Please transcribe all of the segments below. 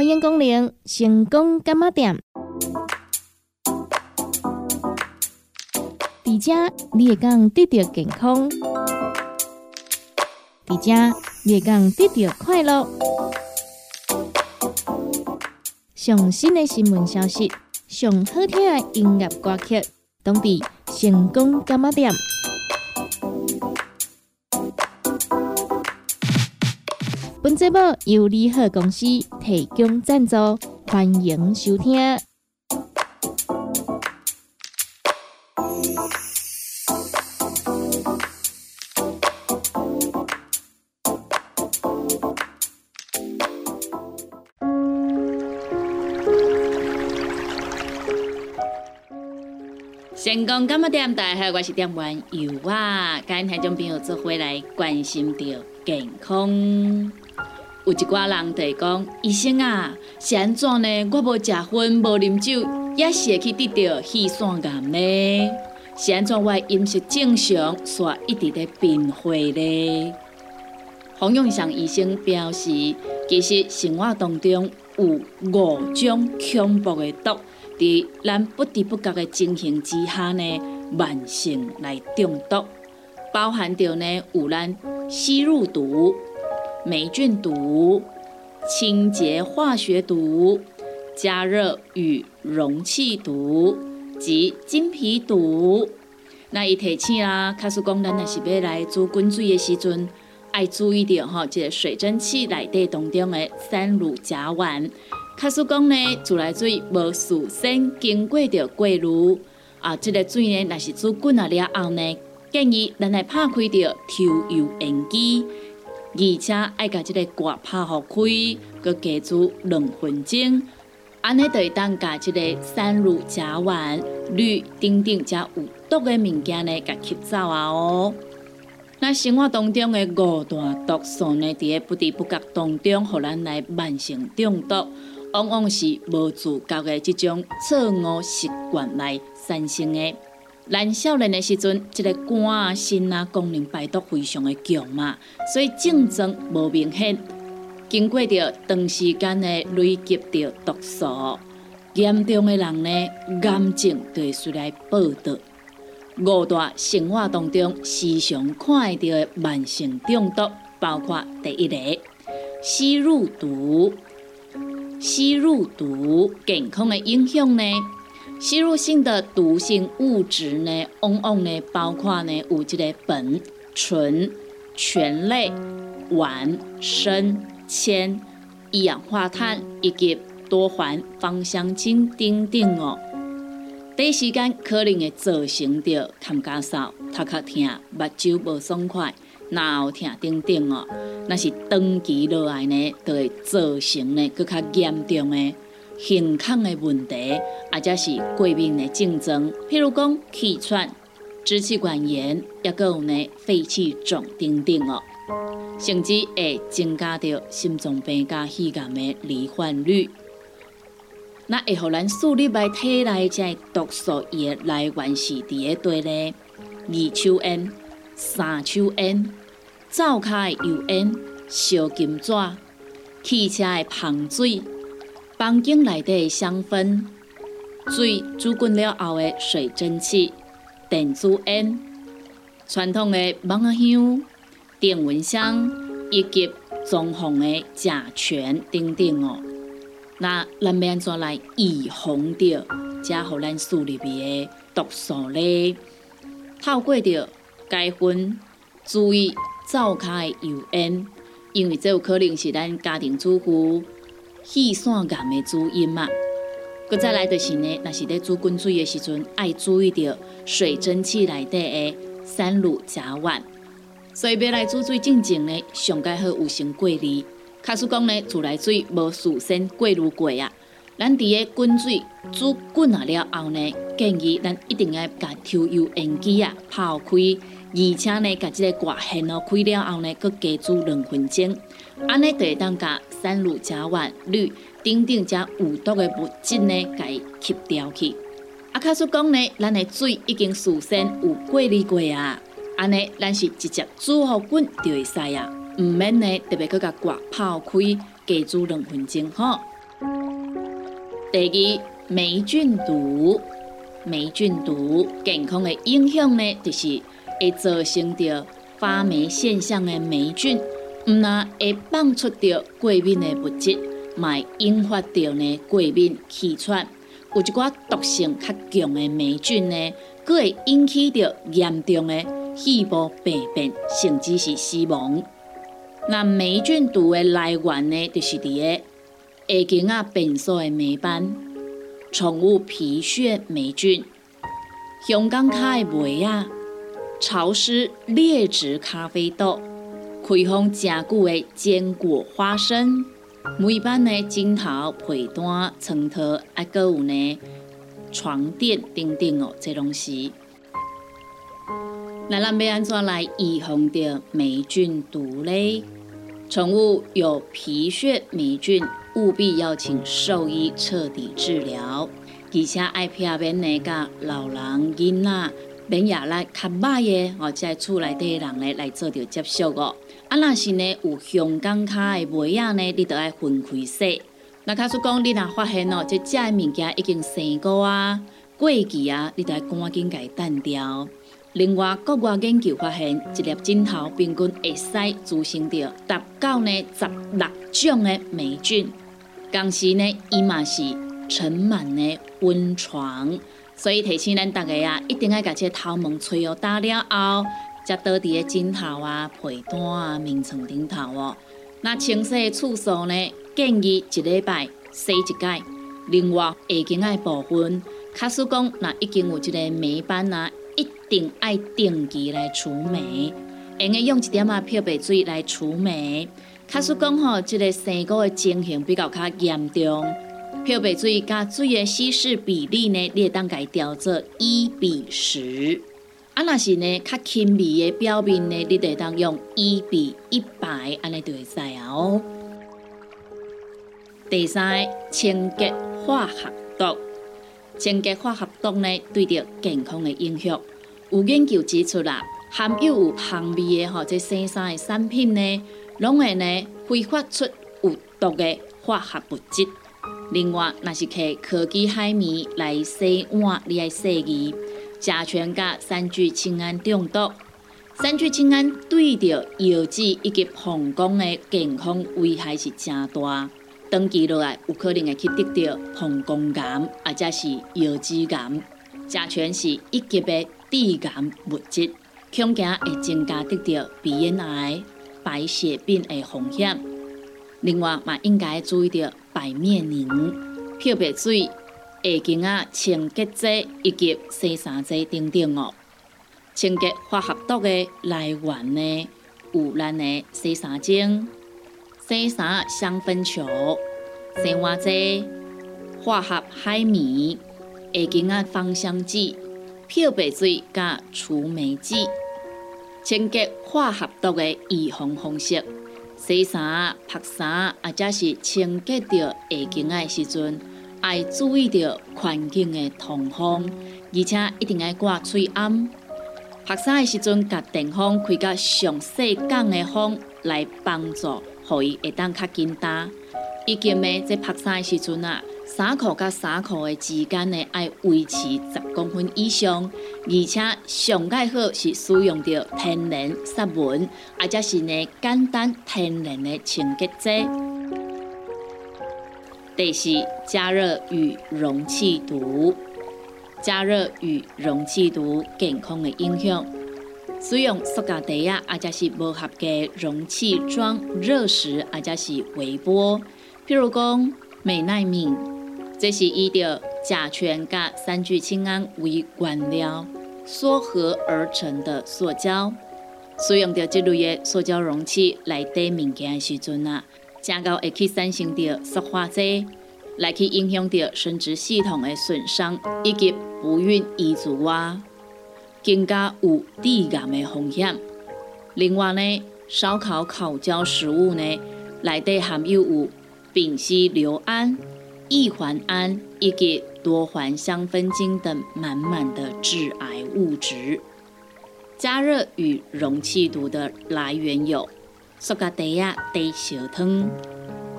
欢迎光临成功干妈店。伫遮你会讲得到健康，伫遮你会讲得到快乐。上新的新闻消息，上好听的音乐歌曲，当地成功干妈店。本节目由利好公司提供赞助，欢迎收听。成功干么店？大家好，我是店员尤啊，跟听众朋友做回来关心着健康。有一寡人就讲，医生啊，是安怎呢？我无食薰，无啉酒，也是会去得到气栓癌呢？是安怎我饮食正常，煞一直在变化呢？洪永祥医生表示，其实生活当中有五种恐怖的毒，在咱不知不觉的进行之下呢，慢性来中毒，包含着呢有咱吸入毒。霉菌毒、清洁化学毒、加热与容器毒及金皮毒。那伊提醒啦，卡斯讲咱若是要来煮滚水的时阵，爱注意到吼，即个水蒸气内底当中的三氯甲烷。卡斯讲呢，自来水无事先经过着过滤啊，即个水呢，若是煮滚啊了后呢，建议咱来拍开着抽油烟机。而且爱甲即个挂拍开，佮加煮两分钟，安尼就会当甲即个三氯甲烷、氯等等遮有毒的物件呢，甲吸走啊哦。那生活当中的五大毒素呢，伫个不知不觉当中，互咱来慢性中毒，往往是无自觉的即种错误习惯来产生的。咱少年的时阵，即个肝啊、肾啊功能排毒非常的强嘛，所以症状无明显。经过着长时间的累积着毒素，严重的人呢，癌症就会出来报道。五大生活当中时常看到的慢性中毒，包括第一个吸入毒。吸入毒健康的影响呢？吸入性的毒性物质呢，往往呢包括呢有这个苯、醇、醛类、烷、砷、铅、一氧化碳以及多环芳香烃等等哦。第一时间可能会造成着痰加少、头壳痛、目睭无爽快、脑痛等等哦。那是长期落来呢，就会造成呢更加严重的。健康的问题，或者是过敏的症状，譬如讲气喘、支气管炎，也个有呢肺气肿等等哦，甚至会增加着心脏病加肺癌的罹患率。那会互咱树立在体内这毒素伊的来源是伫个对呢？二手烟、三手烟、灶骹的油烟、烧金纸、汽车的香水。房间内底的香氛、水煮滚了后的水蒸气、电子烟、传统的蚊香、电蚊香以及装潢的甲醛等等哦。那咱要安怎来预防着加互咱树里面的毒素呢？透过着该分注意灶骹的油烟，因为这有可能是咱家庭主妇。气栓癌的主因嘛，搁再来就是呢，若是在煮滚水的时阵，爱注意到水蒸气内底的三氯甲烷。所以要来煮水进前呢，上盖好有先过滤。卡叔讲呢，自来水无事先过滤过啊。咱伫个滚水煮滚啊了后呢，建议咱一定要甲抽油烟机啊泡开，而且呢，甲即个挂线哦开了后呢，搁加煮两分钟，安尼就会当甲。三氯甲烷、氯等等遮有毒的物质呢，甲伊吸掉去。啊，卡说讲呢，咱的水已经事先有过滤过啊，安尼咱是直接煮好滚就会使啊，毋免呢特别去甲挂泡开，加煮两分钟吼。第二，霉菌毒。霉菌毒健康的影响呢，就是会造成着发霉现象的霉菌，毋但会放出着过敏的物质，嘛引发着呢过敏气喘。有一寡毒性较强的霉菌呢，佫会引起着严重的细胞病变，甚至是死亡。那霉菌毒的来源呢，就是伫个下茎啊变数的霉斑。宠物皮屑霉菌、香港卡的霉啊、潮湿劣质咖啡豆、开封真久的坚果花生、每班的樱桃、皮蛋、葱头，还，搁有呢床垫等等哦，这东西。那咱要安怎来预防着霉菌毒嘞？宠物有皮屑霉菌。务必要请兽医彻底治疗，而且爱避免呢，甲老人、囡仔、免也来较歹的哦，在厝内底的人咧来做着接触哦。啊，若是呢有香港卡的物仔呢，你都爱分开洗。那卡说讲，你若发现哦，这食的物件已经生过啊、过期啊，你都爱赶紧甲伊断掉。另外，国外研究发现，一粒枕头平均会使滋生着达到呢十六种的霉菌。同时呢，伊嘛是盛满呢温床，所以提醒咱大家啊，一定要把这头毛吹哦打了后，才倒伫个枕头啊、被单啊、眠床顶头哦。那清洗的次数呢，建议一礼拜洗一届。另外，下茎的部分，卡使讲那已经有一个霉斑啊，一定爱定期来除霉，用个用一点啊漂白水来除霉。卡说讲吼，即个生菇的情形比较较严重，漂白水加水的稀释比例呢，你会当家调做一比十。啊，若是呢较轻微的表面呢，你得当用一比一百，安尼就会使啊哦。第三，清洁化学毒，清洁化学毒呢，对着健康的影响，有研究指出啦，含有有香味的吼，这洗衫的产品呢。拢会呢挥发出有毒的化学物质。另外，若是摕科技海绵来洗碗，你爱洗衣，甲醛甲三聚氰胺中毒。三聚氰胺对着腰子以及膀胱的健康危害是真大。长期落来，有可能会去得到膀胱癌，或者是腰子癌。甲醛是一级的致癌物质，恐惊会增加得到鼻咽癌。白血病的风险。另外，嘛应该注意到白面凝、漂白水、下经啊清洁剂以及洗衫剂等等哦。清洁化学毒的来源呢，有咱的洗衫精、洗衫香氛球、洗碗剂、化学海绵、下经啊芳香剂、漂白水加除霉剂。清洁化学毒的预防方式：洗衫、晒衫，或者是清洁着下茎的时阵，要注意着环境的通风，而且一定要挂吹暗。晒衫的时阵，甲电风开到上细降的风，来帮助，让伊会当较紧打。以及呢，在晒衫的时阵啊。衫裤甲衫裤的之间呢，爱维持十公分以上，而且上盖好是使用着天然杀蚊，或者是呢简单天然的清洁剂。第四，加热与容器毒，加热与容器毒健康的影响。使用塑胶袋啊，或者是无合格容器装热食，或者是微波，譬如讲美耐敏。这是以着甲醛甲三聚氰胺为原料缩合而成的塑胶，使用着这类的塑胶容器来底物件的时阵啊，正够会去产生着塑化剂，来去影响着生殖系统的损伤以及不孕移植啊，更加有致癌的风险。另外呢，烧烤烤焦食物呢，内底含有有丙烯硫胺。异环胺以及多环香氛精等满满的致癌物质。加热与容器毒的来源有塑胶袋啊、低烧汤，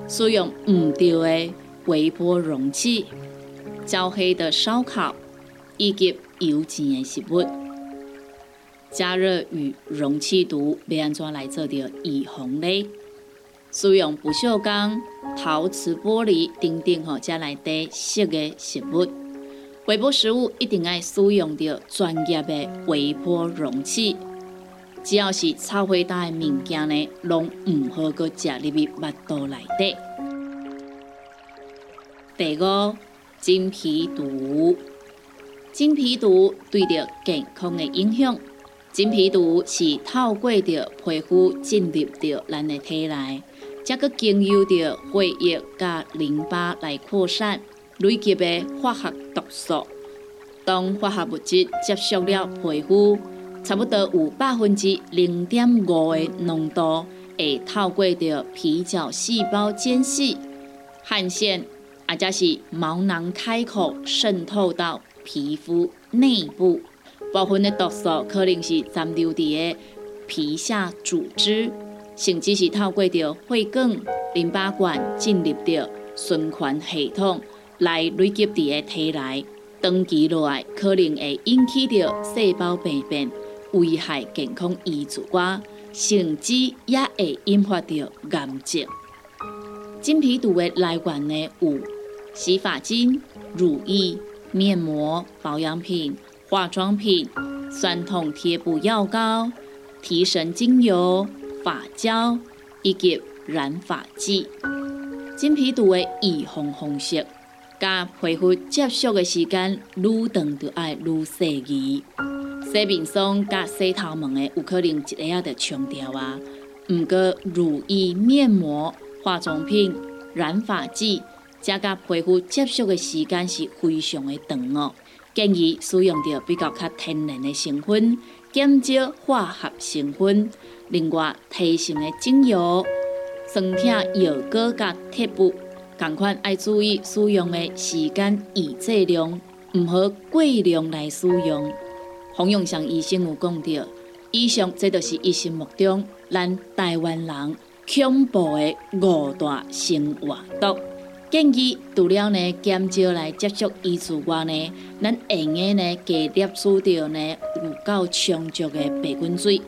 使用唔对的微波容器、焦黑的烧烤以及油煎的食物。加热与容器毒要安怎来做到预防呢？使用不锈钢、陶瓷玻璃等等吼，才来底湿的食物。微波食物一定要使用到专业的微波容器。只要是炒火大的物件呢，拢唔好搁食入去腹肚内底。第五，金皮毒。金皮毒对着健康的影响。金皮毒是透过着皮肤进入着咱的体内，再个经由着血液甲淋巴来扩散，累积的化学毒素。当化学物质接触了皮肤，差不多有百分之零点五的浓度，会透过着皮角细胞间隙、汗腺，或者是毛囊开口渗透到皮肤内部。部分的毒素可能是残留伫个皮下组织，甚至是透过着血管、淋巴管进入着循环系统来累积伫个体内，长期落来可能会引起着细胞病变，危害健康遗主瓜，甚至也会引发着癌症。真皮毒的来源呢有洗发精、乳液、面膜、保养品。化妆品、酸痛贴布、药膏、提神精油、发胶以及染发剂。真皮毒的预防方式，甲皮肤接触的时间愈长，就爱愈细腻。洗面霜甲洗头毛的有可能一个要冲掉啊。毋过乳液、面膜、化妆品、染发剂，加甲皮肤接触的时间是非常的长哦。建议使用着比较较天然的成分，减少化学成分。另外，提神的精油、酸痛药膏甲贴布，同款要注意使用的时间与剂量，毋好过量来使用。洪永祥医生有讲到，以上这就是医生目中咱台湾人恐怖的五大生活毒。建议除了呢减少来接触衣物外呢，咱用个呢加摄取到呢有够充足的白滚水，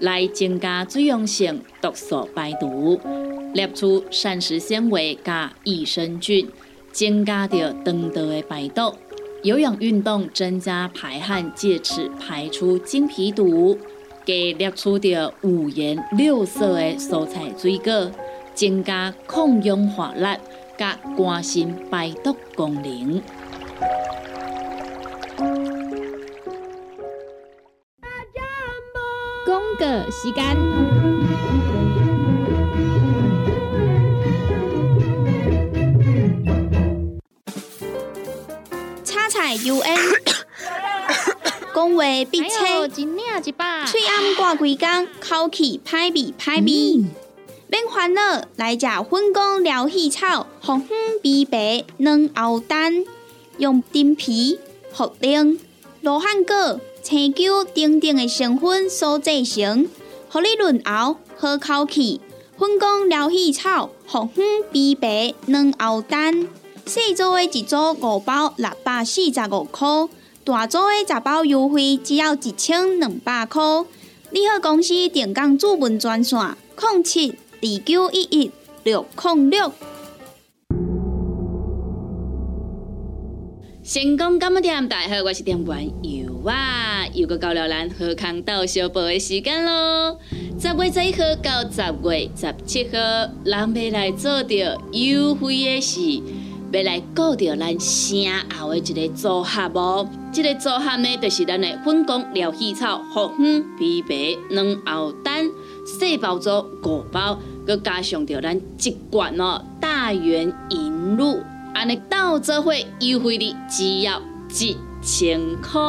来增加水溶性毒素排毒，摄取膳食纤维加益生菌，增加着肠道的排毒。有氧运动增加排汗，借此排出精皮毒。给摄取着五颜六色的蔬菜水果，增加抗氧化力。甲肝肾排毒功能。个时间，叉菜 U N，讲话必切，嘴暗挂几工，口气歹味歹味。免烦恼，来食粉公疗气草，红粉枇杷软藕丹，用丁皮、茯苓、罗汉果、青椒等等的成分所制成，互你润喉好口气。粉公疗气草，红粉枇杷软喉丹，细组的一组五包六百四十五块，大组的十包优惠只要一千两百块。你好，公司电工主文专线：零七。二九一一六零六，成功干么店，大家好，我是店员哇，又个到了咱河康岛小宝的时间咯。十月十一号到十月十七号，咱要来做着优惠的事，要来购着咱声后的一个组合哦。这个组合呢，就是咱的粉工疗气草、红粉枇杷软藕丹。细胞组五包，佮加上着咱一罐哦大圆银露，安尼到这会优惠的只要一千块。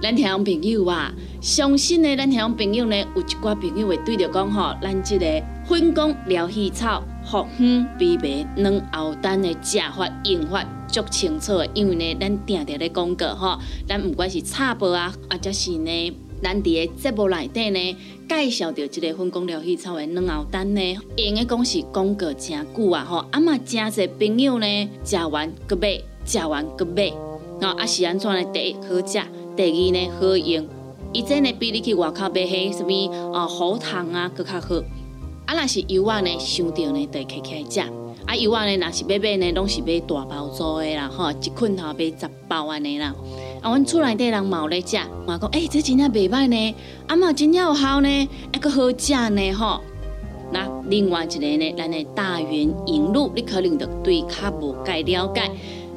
咱听众朋友啊，相信呢，咱听众朋友呢，有一寡朋友会对着讲吼，咱这个粉工疗气草、红粉枇杷软藕丹的食法用法足清楚的，因为呢，咱定定咧广告吼，咱不管是插播啊，或者是呢。咱伫个节目内底呢，介绍到即个分工疗气草的软后蛋呢，用的讲是讲过诚久啊吼，啊嘛诚侪朋友呢，食完搁买，食完搁买，啊是安怎呢？第一好食，第二呢好用，伊这呢比你去外口买迄什物啊喉糖啊搁较好，啊若是油啊呢，想到呢就起起来食。啊，油啊呢，若是买买呢，拢是买大包装的啦，吼，一捆头买十包安尼啦。啊，阮厝内底人冇咧食，我讲，诶，这真正袂歹呢，啊嘛真正有效呢，还阁好食呢，吼。那另外一个呢，咱的大圆银露，你可能就对较无介了解。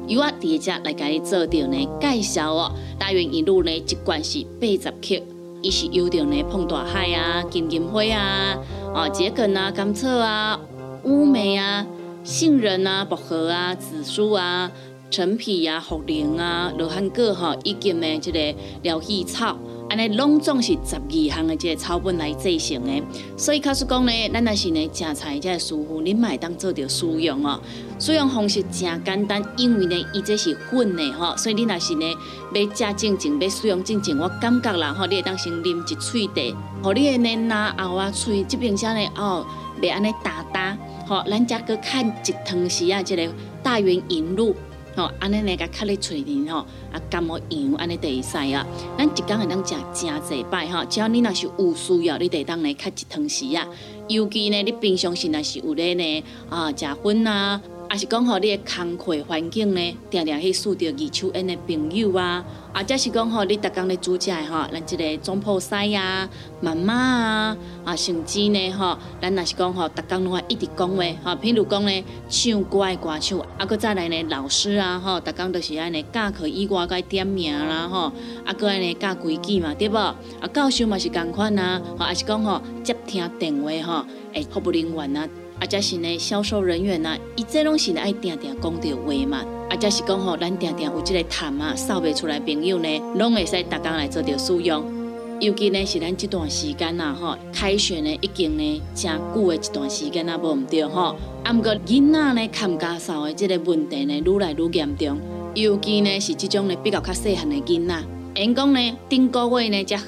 由我第一只来甲你做着呢介绍哦。大圆银露呢，一罐是八十克，伊是有着呢碰大海啊、金银花啊、哦桔梗啊、甘草啊、乌梅啊。杏仁啊、薄荷啊、紫苏啊、陈皮啊、茯苓啊、罗汉果哈，以及呢这个疗气草，安尼拢总是十二项的这个草本来制成的。所以，假使讲呢，咱若是呢食菜这个舒服，你买当做着使用哦。使用方式真简单，因为呢，伊这是粉的吼，所以你若是呢要食正正，要使用正正，我感觉啦吼，你会当先啉一喙茶，互你的呢拿喉啊喙这边先呢哦，袂安尼打打。好，咱家搁看一汤匙啊，即个大圆银露，吼，安尼呢个卡咧嘴里吼，啊感冒样安尼会使啊。咱一工会当食真济摆吼，只要你若是有需要，你得当来看一汤匙啊。尤其呢，你平常时若是有咧呢啊食粉啊。也是讲吼，你的工作环境呢，定定去遇到二手烟的朋友啊，啊，则是讲吼，你逐工咧煮食吼，咱即个总铺师啊、妈妈啊，啊，甚至呢吼，咱若是讲吼，逐工拢爱一直讲话，吼，譬如讲咧，唱歌的歌手，啊，搁再来呢，老师啊，吼，逐工都是安尼教课以外该点名啦，吼，啊，搁安尼教规矩嘛，对无？啊，教授嘛是共款啊，吼，也是讲吼，接听电话吼，诶，服务人员啊。啊，则是呢，销售人员呐，伊这拢是爱定定讲着话嘛。啊，则是讲吼，咱定定有即个谈啊，扫袂出来朋友呢，拢会使逐工来做着使用。尤其呢是咱这段时间呐，吼，开学呢已经呢真久的一段时间啊，无毋对吼。啊，毋过囡仔呢看家扫的即个问题呢，愈来愈严重。尤其呢是即种呢比较较细汉的囡仔，因讲呢顶个月呢才好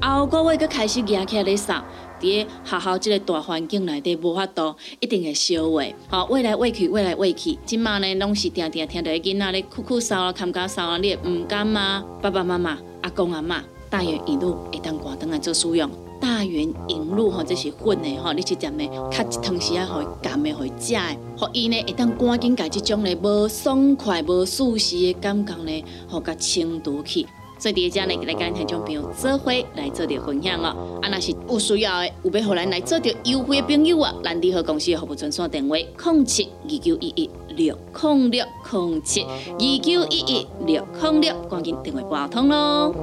啊，后个月佫开始起来咧扫。伫学校即个大环境内底无法度，一定会烧话，吼，喂来喂去，喂来喂去，即马呢拢是定定听到囡仔咧哭哭骚啊，看家骚啊，你毋甘吗？爸爸妈妈、阿公阿妈，大元一路会当挂灯来做使用，大元引路吼，这是粉的吼，你直接呢，较一汤时啊，互伊甘的，互伊食的，互伊呢会当赶紧甲即种呢无爽快、无舒适的感觉呢，互甲清除去。所以第一家呢，来跟听众朋友做伙来做点分享哦。啊，那是有需要的，有要互咱来做点优惠的朋友啊，咱联合公司的服务专线电话：零七二九一一六零六零七二九一一六零六，赶紧电话拨通喽。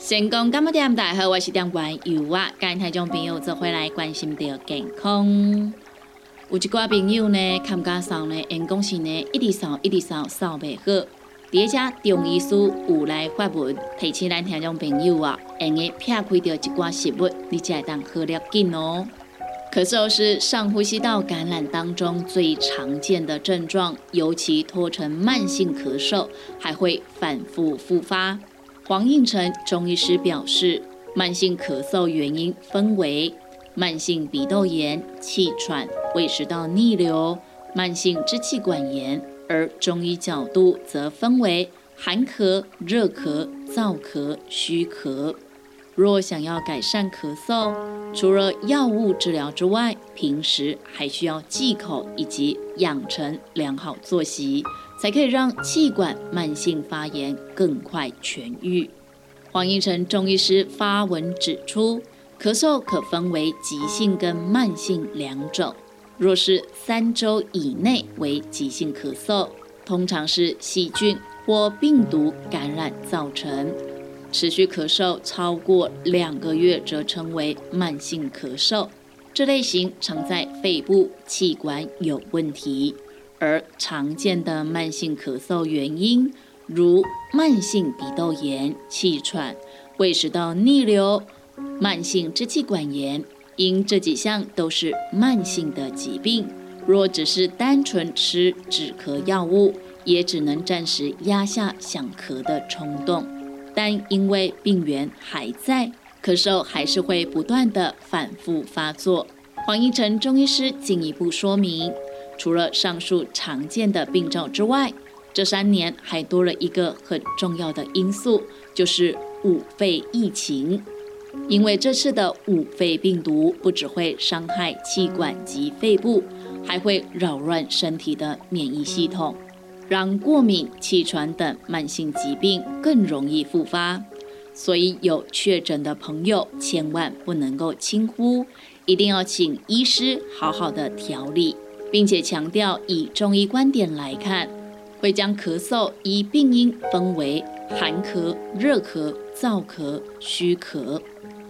成功干么店大好，我是店员尤啊，跟听众朋友做伙来关心着健康。有一寡朋友呢，看家扫呢，因讲是呢，一直扫一直扫扫袂好。第二只中医师有来发文提醒咱听众朋友啊，用个撇开掉一寡食物，你才会当好了紧哦。咳嗽是上呼吸道感染当中最常见的症状，尤其拖成慢性咳嗽，还会反复复发。黄应成中医师表示，慢性咳嗽原因分为。慢性鼻窦炎、气喘、胃食道逆流、慢性支气管炎，而中医角度则分为寒咳、热咳、燥咳、虚咳。若想要改善咳嗽，除了药物治疗之外，平时还需要忌口以及养成良好作息，才可以让气管慢性发炎更快痊愈。黄英成中医师发文指出。咳嗽可分为急性跟慢性两种。若是三周以内为急性咳嗽，通常是细菌或病毒感染造成；持续咳嗽超过两个月，则称为慢性咳嗽。这类型常在肺部气管有问题。而常见的慢性咳嗽原因，如慢性鼻窦炎、气喘、胃食道逆流。慢性支气管炎，因这几项都是慢性的疾病，若只是单纯吃止咳药物，也只能暂时压下想咳的冲动。但因为病源还在，咳嗽还是会不断的反复发作。黄一成中医师进一步说明，除了上述常见的病症之外，这三年还多了一个很重要的因素，就是五肺疫情。因为这次的五肺病毒不只会伤害气管及肺部，还会扰乱身体的免疫系统。让过敏、气喘等慢性疾病更容易复发，所以有确诊的朋友千万不能够轻忽，一定要请医师好好的调理，并且强调以中医观点来看，会将咳嗽依病因分为寒咳、热咳、燥咳、虚咳。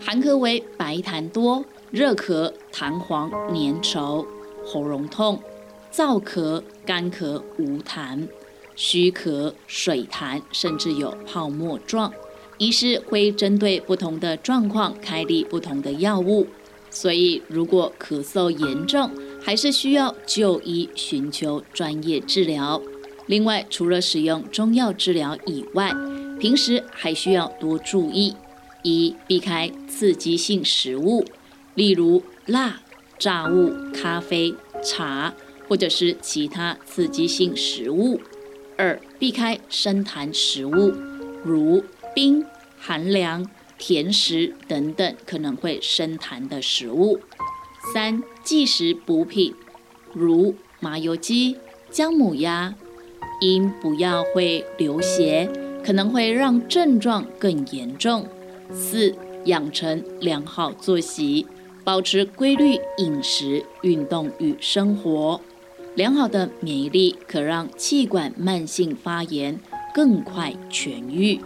寒咳为白痰多，热咳痰黄粘稠，喉咙痛。燥咳、干咳无痰，虚咳水痰，甚至有泡沫状。医师会针对不同的状况开立不同的药物，所以如果咳嗽严重，还是需要就医寻求专业治疗。另外，除了使用中药治疗以外，平时还需要多注意：一、避开刺激性食物，例如辣、炸物、咖啡、茶。或者是其他刺激性食物。二、避开生痰食物，如冰、寒凉、甜食等等可能会生痰的食物。三、忌食补品，如麻油鸡、姜母鸭，因不要会流血，可能会让症状更严重。四、养成良好作息，保持规律饮食、运动与生活。良好的免疫力可让气管慢性发炎更快痊愈。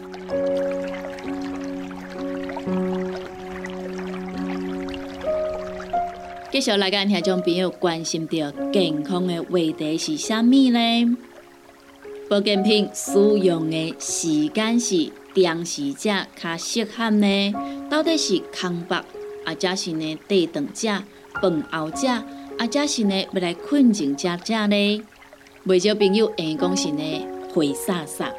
继续来跟听众朋友关心到健康的话题是啥物呢？保健品使用的时间是粮食者较适合呢？到底是空腹，啊，则是呢低长者、饭后者？啊，则是呢，要来困前食食呢，未少朋友会讲是呢，肥煞煞。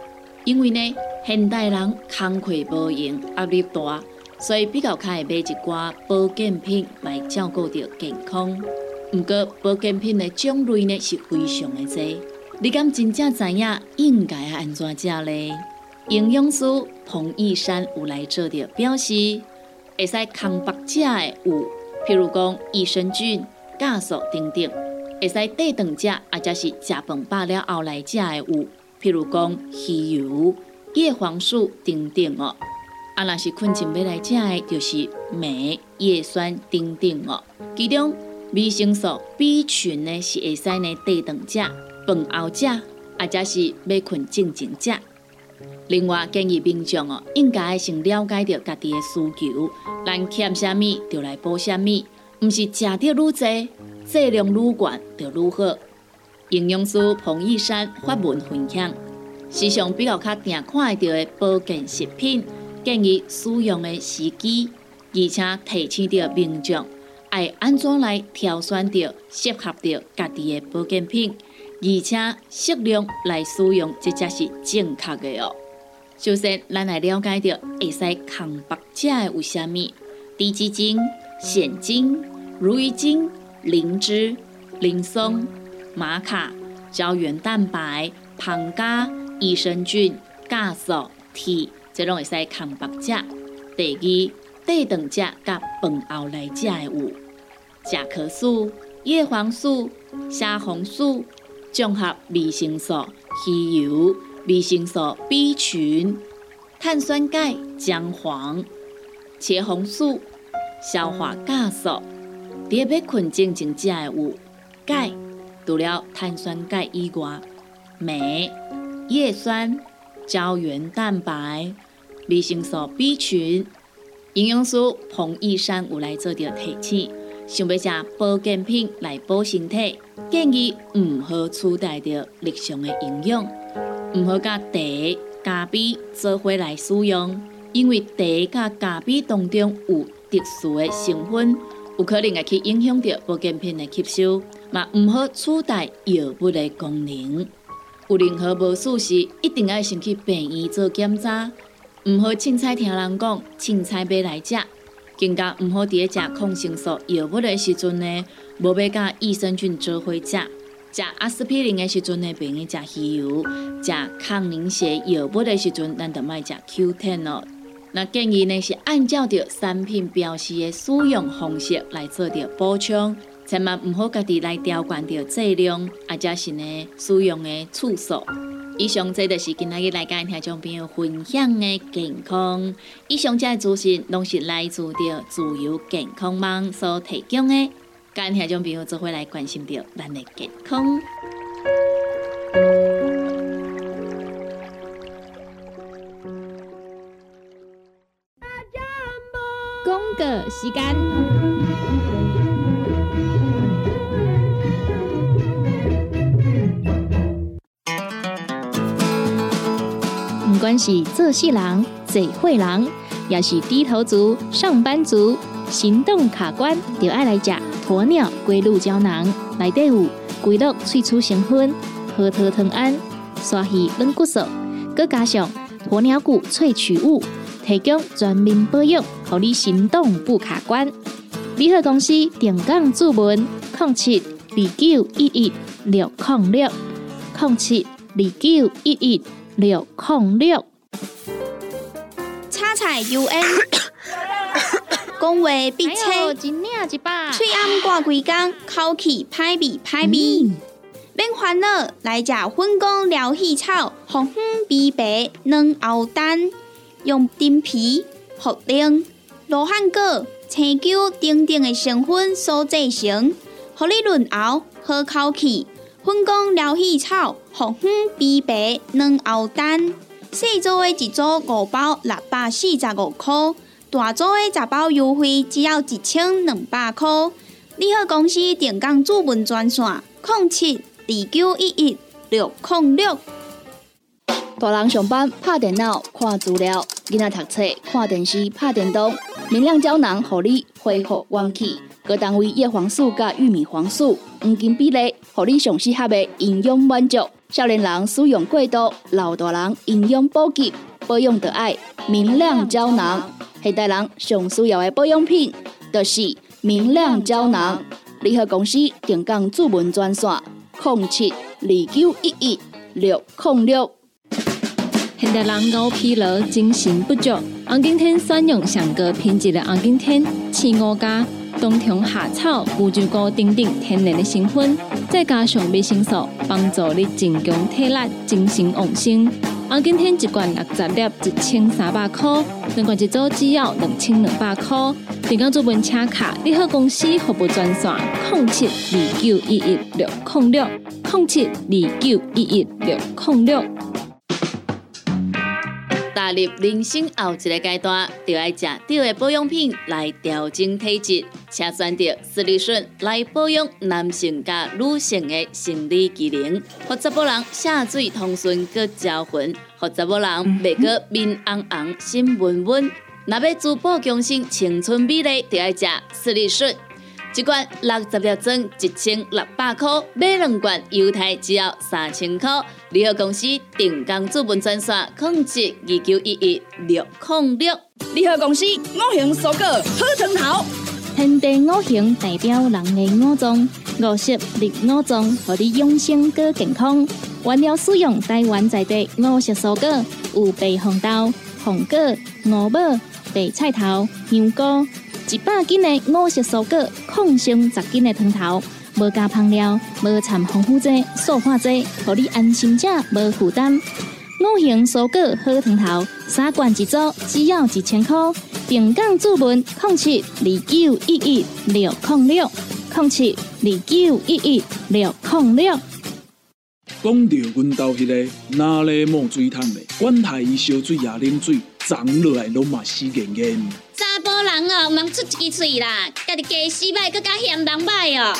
因为呢，现代人工课无用，压力大，所以比较较会买一寡保健品来照顾着健康。毋过，保健品的种类呢是非常的多，你敢真正知影应该安怎食呢？营养师彭义山有来做着表示，会使空腹食的有，譬如讲益生菌。酵素等等，会使低糖食，或者是食饭饱了后来食的有，譬如讲鱼油、叶黄素等等哦。啊，若是困前要来食的，就是镁、叶酸等等哦。其中维生素 B 群呢是会使呢低糖食、饭后食，或者是要困静静食。另外建议民众哦，应该先了解到家己的需求，咱欠啥物就来补啥物。毋是食得愈多，质量愈悬就愈好。营养师彭义山发文分享，时常比较较定看到的保健食品，建议使用的时机，而且提醒着民众爱安怎来挑选着适合着家己的保健品，而且适量来使用，这才是正确的哦。首先，咱来了解着会使空腹食的有啥物？低基金。鲜精、如意精、灵芝、灵松、玛卡、胶原蛋白、胖咖、益生菌、酵素、铁，这种会使空腹食。第二，地长食甲饭后来食的有甲壳素、叶黄素、虾红素、综合维生素、鱼油、维生素 B 群、碳酸钙、姜黄、茄红素。消化酵素，特别困静静食的有钙，除了碳酸钙以外，镁、叶酸、胶原蛋白、维生素 B 群。营养师彭义山有来做着提醒，想要食保健品来补身体，建议唔好取代着日常的营养，唔好甲茶、咖啡做伙来使用，因为茶甲咖啡当中有。特殊的成分有可能会去影响到保健品的吸收，嘛毋好取代药物的功能。有任何无舒时，一定要先去病院做检查。毋好凊彩听人讲，凊彩买来食。更加毋好伫咧食抗生素药物的时阵呢，无要甲益生菌做伙食。食阿司匹林的时阵呢，便宜食鱼油；食抗凝血药物的时阵，咱就卖食 Q10 哦。那建议呢是按照着产品标示的使用方式来做着补充，千万毋好家己来调管着剂量，或者是呢使用的次数。以上这就是今仔日来跟听众朋友分享的健康。以上这资讯拢是来自着自由健康网所提供的，跟听众朋友做伙来关心着咱的健康。公个时间，不管是做事人、嘴会人，也是低头族、上班族，行动卡关，就爱来吃鸵鸟龟鹿胶囊。内底有龟鹿萃取成分，核桃藤胺、刷鱼软骨素，佮加上鸵鸟骨萃取物。提供全面保养，让你行动不卡关。联合公司定岗注文：零七二九一一六零六零七二九一一六零六。叉彩 U N，讲话必切，嘴暗挂几工，口气歹味歹味。免烦恼，来食粉工疗气草，红粉枇杷软藕丹。用丁皮、茯苓、罗汉果、青椒等等的成分所制成，合你润喉好口气。粉工疗气草、红粉枇杷软藕丹，细组的一组五包六百四十五块，大组的十包优惠只要一千两百块。你好，公司电工主文专线：零七二九一一六零六。大人上班拍电脑看资料，囡仔读册看电视拍电动。明亮胶囊，互你恢复元气。各单位叶黄素加玉米黄素黄金比例，互你上适合的营养满足。少年人使用过度，老大人营养补给保养的爱明亮胶囊。现代人上需要的保养品，就是明亮胶囊。联合公司定岗主文专线：零七二九一一六零六。现代人熬疲劳、精神不足，红景天选用上个品质的红景天，青五加冬虫夏草、乌鸡菇等等天然的成分，再加上维生素，帮助你增强体力、精神旺盛。红景天一罐六十粒，一千三百块；两罐一组只要两千两百块。订购做本车卡，你好公司服务专线：零七二九一一六零六零七二九一一六零六。踏入人生后一个阶段，就要食对的保养品来调整体质，请选择斯利顺来保养男性加女性的生理机能，或者某人下水通顺个招魂，或者某人袂个面红红心温温。若要珠宝强身、青春美丽，就要食斯利顺。一罐六十粒装，一千六百块；买两罐，犹太只要三千块。联合公司定岗资本专线：控制二九一一六零六。联合公司五行蔬果好成头，天地五行代表人的五脏，五色绿五脏，让你养生更健康。原料使用台湾在地五色蔬果，有白红豆、红果、五宝、白菜头、香菇。一百斤的五色蔬果，抗性十斤的汤头，无加香料，无掺防腐剂、塑化剂，让你安心吃，无负担。五行蔬果好汤头，三罐一组，只要一千块。平港注文：零七二九一一六零六零七二九一一六零六。讲到阮兜迄个哪里冒水桶的，管他伊烧水也啉水，长落来拢嘛死严严。人哦，毋通出一支嘴啦，家己家洗歹，更加嫌人歹哦。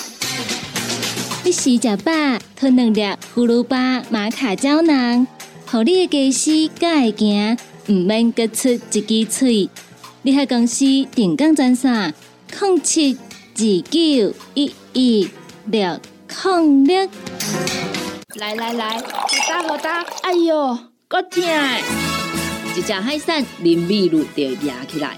你食食饱，吞两粒葫芦巴、玛卡胶囊，互你的家洗才会行，毋免各出一支嘴。你喺公司定岗赚啥？零七二九一一六抗力。来来来，好大好大！哎呦，够痛！一只海扇林密路就压起来，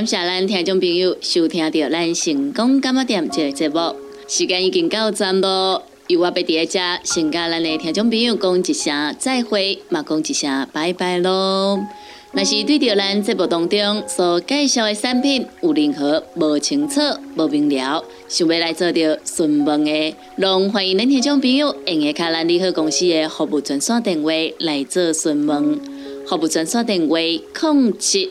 感谢咱听众朋友收听到咱成功感冒店这个节目，时间已经到站咯。由我别伫遮，先甲咱的听众朋友讲一声再会，嘛讲一声拜拜咯。若是对着咱节目当中所介绍的产品有任何无清楚、无明了，想要来做着询问的，拢欢迎恁听众朋友用下卡咱利好公司的服务专线电话来做询问。服务专线电话：零七。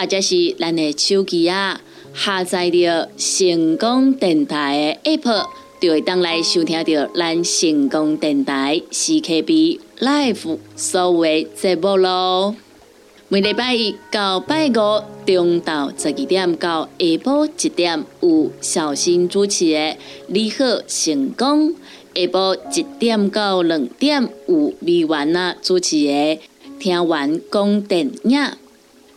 或者是咱的手机啊，下载着成功电台的 App，就会当来收听到咱成功电台 CKB Live 所有节目咯。每礼拜一到拜五中昼十二点到下晡一点有小新主持的《你好成功》，下晡一点到两点有美文啊主持的《听完讲电影》。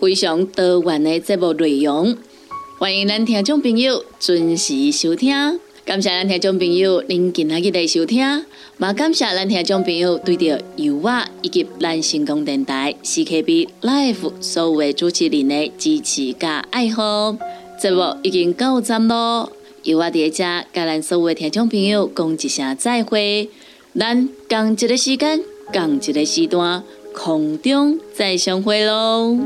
非常多元的节目内容，欢迎咱听众朋友准时收听。感谢咱听众朋友您今日的收听，也感谢咱听众朋友对着由我以及咱成功电台 CKB Life 所有的主持人的支持加爱好。节目已经到站咯，由我伫遮甲咱所有的听众朋友讲一声再会。咱共一个时间，共一个时段，空中再相会喽。